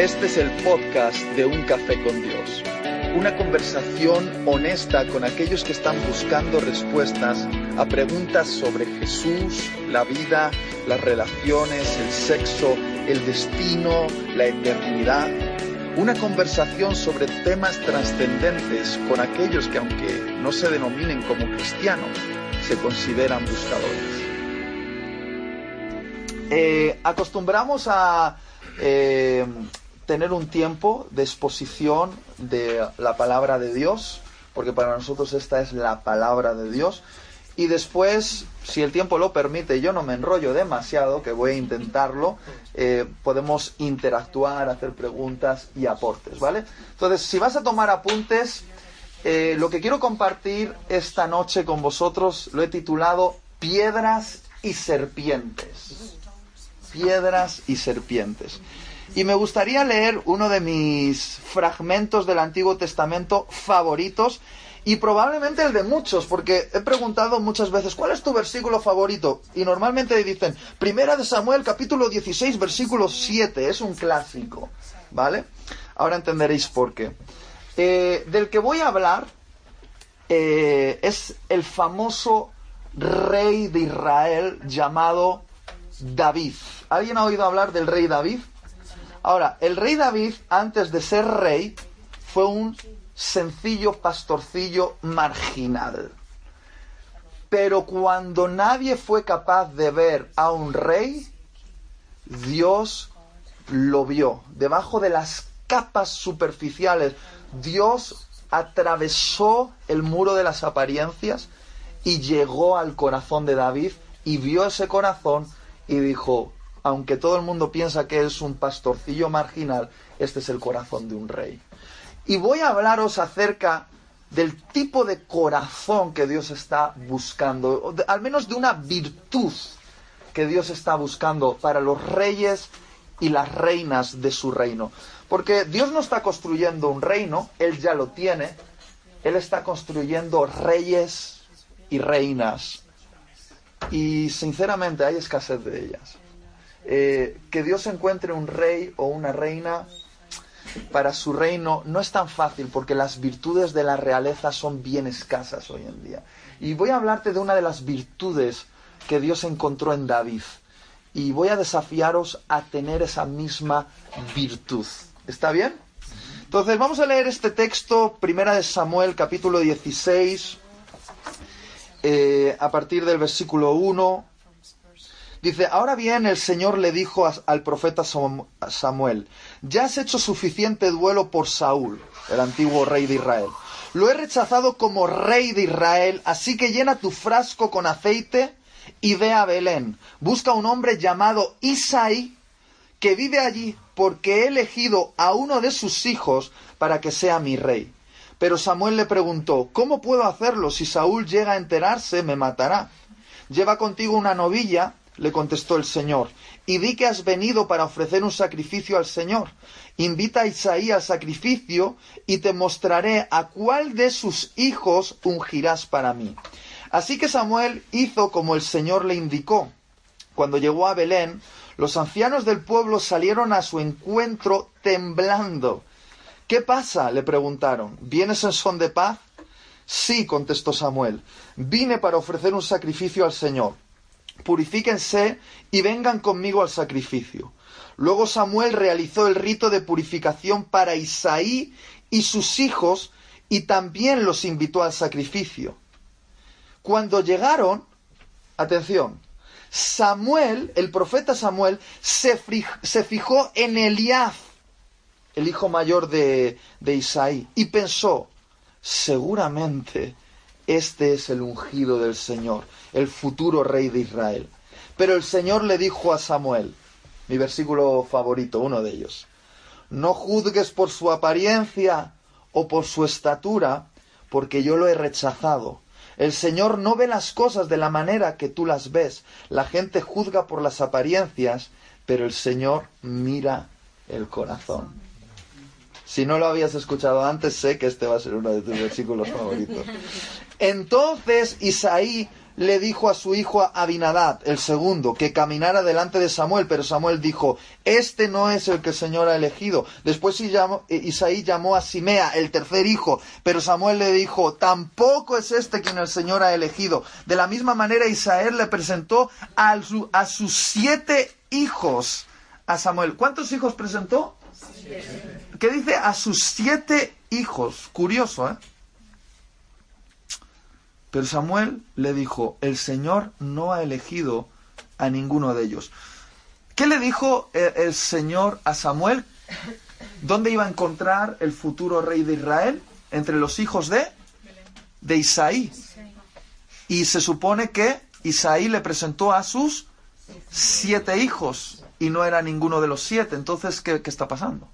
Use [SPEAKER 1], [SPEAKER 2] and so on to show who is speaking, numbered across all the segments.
[SPEAKER 1] Este es el podcast de Un Café con Dios. Una conversación honesta con aquellos que están buscando respuestas a preguntas sobre Jesús, la vida, las relaciones, el sexo, el destino, la eternidad. Una conversación sobre temas trascendentes con aquellos que aunque no se denominen como cristianos, se consideran buscadores. Eh, acostumbramos a eh, tener un tiempo de exposición de la palabra de Dios, porque para nosotros esta es la palabra de Dios. Y después, si el tiempo lo permite, yo no me enrollo demasiado, que voy a intentarlo, eh, podemos interactuar, hacer preguntas y aportes, ¿vale? Entonces, si vas a tomar apuntes, eh, lo que quiero compartir esta noche con vosotros lo he titulado Piedras y Serpientes. Piedras y Serpientes. Y me gustaría leer uno de mis fragmentos del Antiguo Testamento favoritos y probablemente el de muchos, porque he preguntado muchas veces, ¿cuál es tu versículo favorito? Y normalmente dicen, Primera de Samuel, capítulo 16, versículo 7, es un clásico, ¿vale? Ahora entenderéis por qué. Eh, del que voy a hablar eh, es el famoso rey de Israel llamado David. ¿Alguien ha oído hablar del rey David? Ahora, el rey David, antes de ser rey, fue un sencillo pastorcillo marginal. Pero cuando nadie fue capaz de ver a un rey, Dios lo vio. Debajo de las capas superficiales, Dios atravesó el muro de las apariencias y llegó al corazón de David y vio ese corazón y dijo, aunque todo el mundo piensa que es un pastorcillo marginal, este es el corazón de un rey. Y voy a hablaros acerca del tipo de corazón que Dios está buscando, al menos de una virtud que Dios está buscando para los reyes y las reinas de su reino. Porque Dios no está construyendo un reino, Él ya lo tiene, Él está construyendo reyes y reinas. Y sinceramente hay escasez de ellas. Eh, que Dios encuentre un rey o una reina para su reino no es tan fácil porque las virtudes de la realeza son bien escasas hoy en día. Y voy a hablarte de una de las virtudes que Dios encontró en David. Y voy a desafiaros a tener esa misma virtud. ¿Está bien? Entonces vamos a leer este texto, Primera de Samuel, capítulo 16, eh, a partir del versículo 1 Dice, ahora bien el Señor le dijo al profeta Samuel, ya has hecho suficiente duelo por Saúl, el antiguo rey de Israel. Lo he rechazado como rey de Israel, así que llena tu frasco con aceite y ve a Belén. Busca un hombre llamado Isaí que vive allí porque he elegido a uno de sus hijos para que sea mi rey. Pero Samuel le preguntó, ¿cómo puedo hacerlo? Si Saúl llega a enterarse, me matará. Lleva contigo una novilla le contestó el Señor, y vi que has venido para ofrecer un sacrificio al Señor. Invita a Isaí al sacrificio y te mostraré a cuál de sus hijos ungirás para mí. Así que Samuel hizo como el Señor le indicó. Cuando llegó a Belén, los ancianos del pueblo salieron a su encuentro temblando. ¿Qué pasa? le preguntaron. ¿Vienes en son de paz? Sí, contestó Samuel. Vine para ofrecer un sacrificio al Señor purifíquense y vengan conmigo al sacrificio. Luego Samuel realizó el rito de purificación para Isaí y sus hijos y también los invitó al sacrificio. Cuando llegaron, atención, Samuel, el profeta Samuel, se, fijó en Eliab, el hijo mayor de, de Isaí, y pensó, seguramente este es el ungido del Señor, el futuro rey de Israel. Pero el Señor le dijo a Samuel, mi versículo favorito, uno de ellos, no juzgues por su apariencia o por su estatura, porque yo lo he rechazado. El Señor no ve las cosas de la manera que tú las ves. La gente juzga por las apariencias, pero el Señor mira el corazón. Si no lo habías escuchado antes, sé que este va a ser uno de tus versículos favoritos. Entonces Isaí le dijo a su hijo Abinadab, el segundo, que caminara delante de Samuel, pero Samuel dijo, este no es el que el Señor ha elegido. Después eh, Isaí llamó a Simea, el tercer hijo, pero Samuel le dijo, tampoco es este quien el Señor ha elegido. De la misma manera Isaías le presentó a sus siete hijos a Samuel. ¿Cuántos hijos presentó? ¿Qué dice? A sus siete hijos. Curioso, ¿eh? Pero Samuel le dijo, el Señor no ha elegido a ninguno de ellos. ¿Qué le dijo el, Señor a Samuel? ¿Dónde iba a encontrar el futuro rey de Israel? Entre los hijos de, de Isaí. Y se supone que Isaí le presentó a sus siete hijos y no era ninguno de los siete. Entonces, ¿qué, qué está pasando?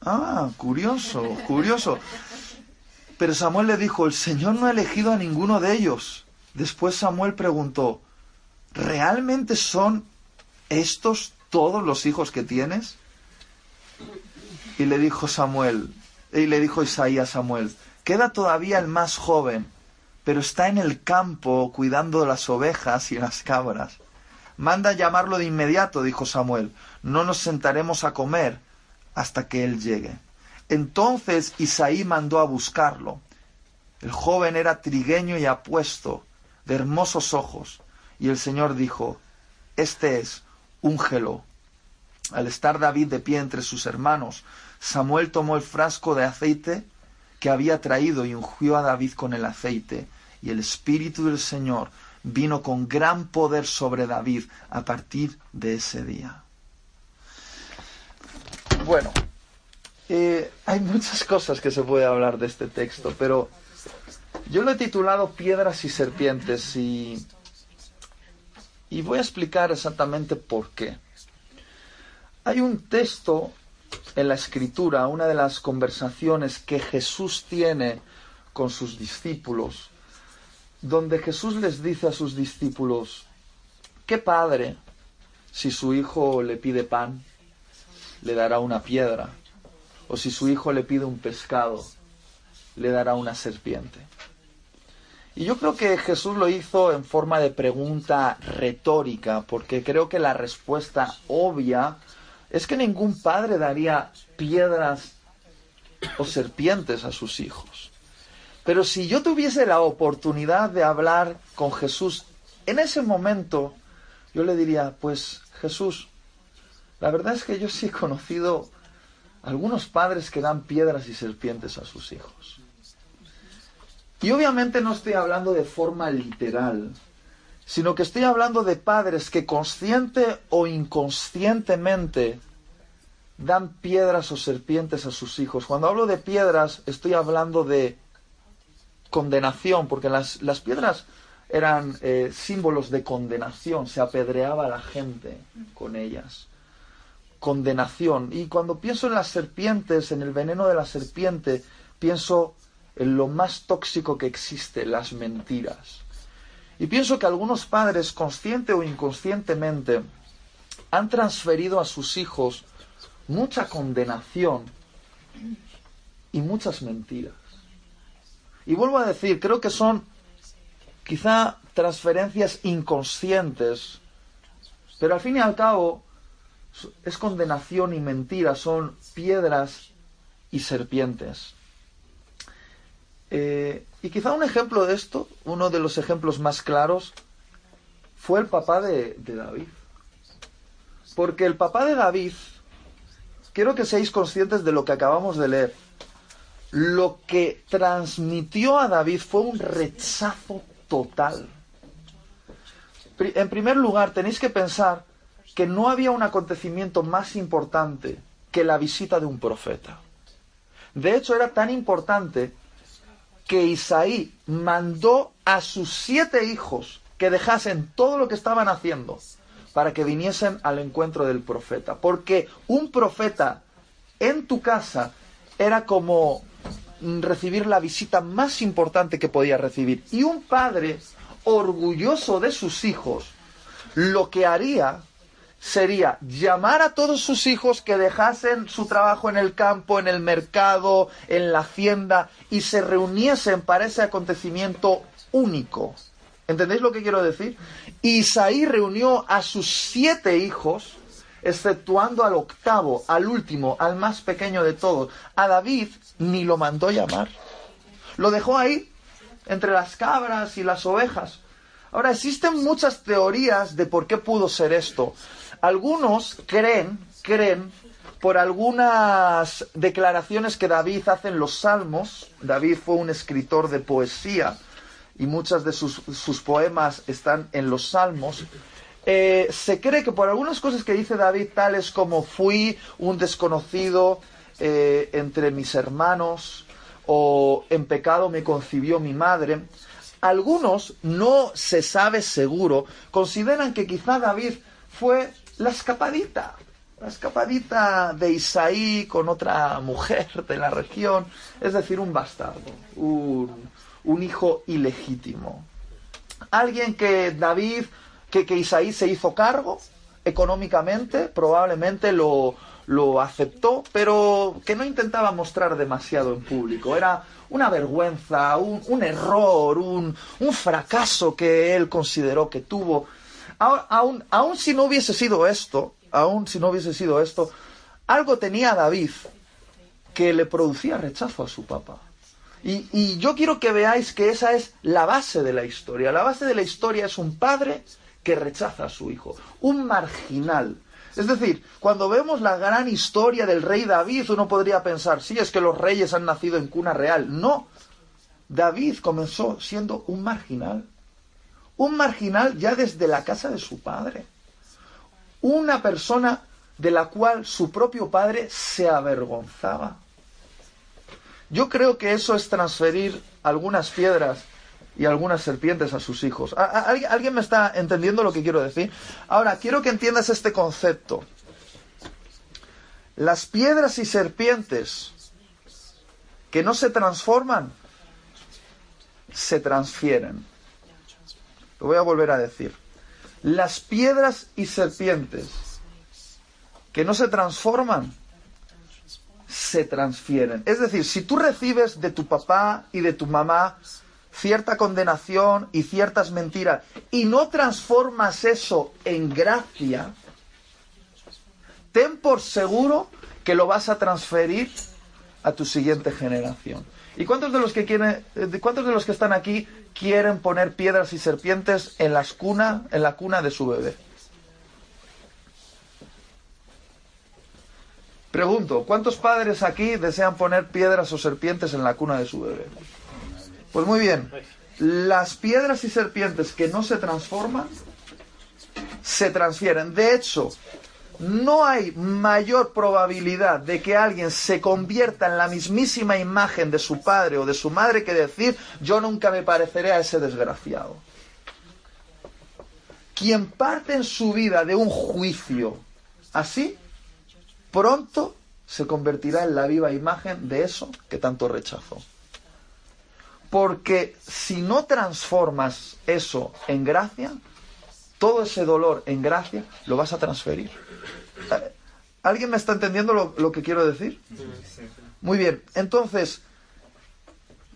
[SPEAKER 1] Ah, curioso, curioso. Pero Samuel le dijo, el Señor no ha elegido a ninguno de ellos. Después Samuel preguntó, ¿realmente son estos todos los hijos que tienes? Y le dijo Samuel, y le dijo Isaías a Samuel, queda todavía el más joven, pero está en el campo cuidando las ovejas y las cabras. Manda llamarlo de inmediato, dijo Samuel, no nos sentaremos a comer hasta que él llegue. Entonces Isaí mandó a buscarlo. El joven era trigueño y apuesto, de hermosos ojos, y el Señor dijo, Este es, úngelo. Al estar David de pie entre sus hermanos, Samuel tomó el frasco de aceite que había traído y ungió a David con el aceite, y el Espíritu del Señor vino con gran poder sobre David a partir de ese día. Bueno, eh, hay muchas cosas que se puede hablar de este texto, pero yo lo he titulado Piedras y Serpientes y, y voy a explicar exactamente por qué. Hay un texto en la escritura, una de las conversaciones que Jesús tiene con sus discípulos, donde Jesús les dice a sus discípulos, ¿qué padre, si su hijo le pide pan, le dará una piedra? o si su hijo le pide un pescado, le dará una serpiente. Y yo creo que Jesús lo hizo en forma de pregunta retórica, porque creo que la respuesta obvia es que ningún padre daría piedras o serpientes a sus hijos. Pero si yo tuviese la oportunidad de hablar con Jesús en ese momento, yo le diría, pues Jesús, la verdad es que yo sí he conocido algunos padres que dan piedras y serpientes a sus hijos. Y obviamente no estoy hablando de forma literal, sino que estoy hablando de padres que consciente o inconscientemente dan piedras o serpientes a sus hijos. Cuando hablo de piedras, estoy hablando de condenación, porque las, piedras eran eh, símbolos de condenación, se apedreaba a la gente con ellas condenación. Y cuando pienso en las serpientes, en el veneno de la serpiente, pienso en lo más tóxico que existe, las mentiras. Y pienso que algunos padres, consciente o inconscientemente, han transferido a sus hijos mucha condenación y muchas mentiras. Y vuelvo a decir, creo que son quizá transferencias inconscientes, pero al fin y al cabo es condenación y mentira, son piedras y serpientes. Eh, y quizá un ejemplo de esto, uno de los ejemplos más claros, fue el papá de, de David. Porque el papá de David, quiero que seáis conscientes de lo que acabamos de leer. Lo que transmitió a David fue un rechazo total. En primer lugar, tenéis que pensar que no había un acontecimiento más importante que la visita de un profeta. De hecho, era tan importante que Isaí mandó a sus siete hijos que dejasen todo lo que estaban haciendo para que viniesen al encuentro del profeta. Porque un profeta en tu casa era como recibir la visita más importante que podía recibir. Y un padre orgulloso de sus hijos, lo que haría sería llamar a todos sus hijos que dejasen su trabajo en el campo, en el mercado, en la hacienda y se reuniesen para ese acontecimiento único. ¿Entendéis lo que quiero decir? Isaí reunió a sus siete hijos, exceptuando al octavo, al último, al más pequeño de todos. A David ni lo mandó llamar. Lo dejó ahí, entre las cabras y las ovejas. Ahora, existen muchas teorías de por qué pudo ser esto. Algunos creen, creen, por algunas declaraciones que David hace en los Salmos. David fue un escritor de poesía y muchas de sus, poemas están en los Salmos. Eh, se cree que por algunas cosas que dice David, tales como fui un desconocido eh, entre mis hermanos, o en pecado me concibió mi madre, algunos, no se sabe seguro, consideran que quizá David fue la escapadita, la escapadita de Isaí con otra mujer de la región, es decir, un bastardo, un, un hijo ilegítimo. Alguien que David, que, que Isaí se hizo cargo económicamente, probablemente lo, lo aceptó, pero que no intentaba mostrar demasiado en público. Era una vergüenza, un, un error, un, un, fracaso que él consideró que tuvo. Aún, aún si no hubiese sido esto, aún si no hubiese sido esto, algo tenía David que le producía rechazo a su papá. Y, yo quiero que veáis que esa es la base de la historia. La base de la historia es un padre que rechaza a su hijo, un marginal. Es decir, cuando vemos la gran historia del rey David, uno podría pensar, sí, es que los reyes han nacido en cuna real. No, David comenzó siendo un marginal. Un marginal ya desde la casa de su padre. Una persona de la cual su propio padre se avergonzaba. Yo creo que eso es transferir algunas piedras y algunas serpientes a sus hijos. ¿Alguien me está entendiendo lo que quiero decir? Ahora, quiero que entiendas este concepto. Las piedras y serpientes que no se transforman, se transfieren. Lo voy a volver a decir. Las piedras y serpientes que no se transforman, se transfieren. Es decir, si tú recibes de tu papá y de tu mamá cierta condenación y ciertas mentiras y no transformas eso en gracia, ten por seguro que lo vas a transferir a tu siguiente generación. ¿Y cuántos de los que quieren, eh, cuántos de los que están aquí quieren poner piedras y serpientes en las cuna, en la cuna de su bebé? Pregunto, ¿cuántos padres aquí desean poner piedras o serpientes en la cuna de su bebé? Pues muy bien, las piedras y serpientes que no se transforman, se transfieren. De hecho, no hay mayor probabilidad de que alguien se convierta en la mismísima imagen de su padre o de su madre que decir yo nunca me pareceré a ese desgraciado. Quien parte en su vida de un juicio así, pronto se convertirá en la viva imagen de eso que tanto rechazó. Porque si no transformas eso en gracia, todo ese dolor en gracia lo vas a transferir. Eh, ¿Alguien me está entendiendo lo, lo que quiero decir? Muy bien, entonces,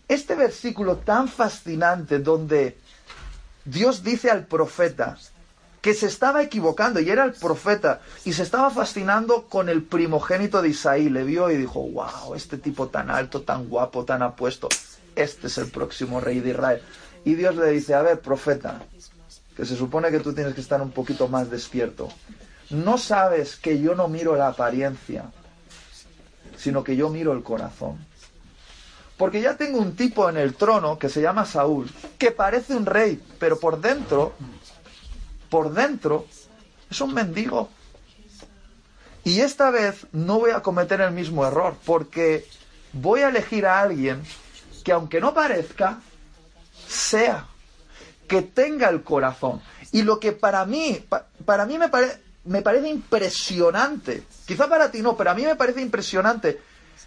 [SPEAKER 1] este versículo tan fascinante donde Dios dice al profeta, que se estaba equivocando y era el profeta y se estaba fascinando con el primogénito de Isaí. Le vio y dijo, wow, este tipo tan alto, tan guapo, tan apuesto, este es el próximo rey de Israel. Y Dios le dice, a ver, profeta, que se supone que tú tienes que estar un poquito más despierto. No sabes que yo no miro la apariencia, sino que yo miro el corazón. Porque ya tengo un tipo en el trono que se llama Saúl, que parece un rey, pero por dentro por dentro es un mendigo. Y esta vez no voy a cometer el mismo error, porque voy a elegir a alguien que aunque no parezca, sea, que tenga el corazón. Y lo que para mí, para mí me, me parece impresionante, quizá para ti no, pero a mí me parece impresionante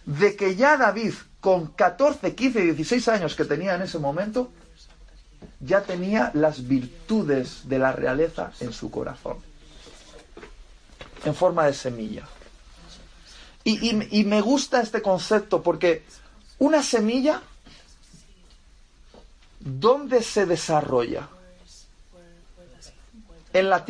[SPEAKER 1] de que ya David, con 14, 15, 16 años que tenía en ese momento, ya tenía las virtudes de la realeza en su corazón. en forma de semilla. Y, me gusta este concepto porque una semilla, ¿dónde se desarrolla? En la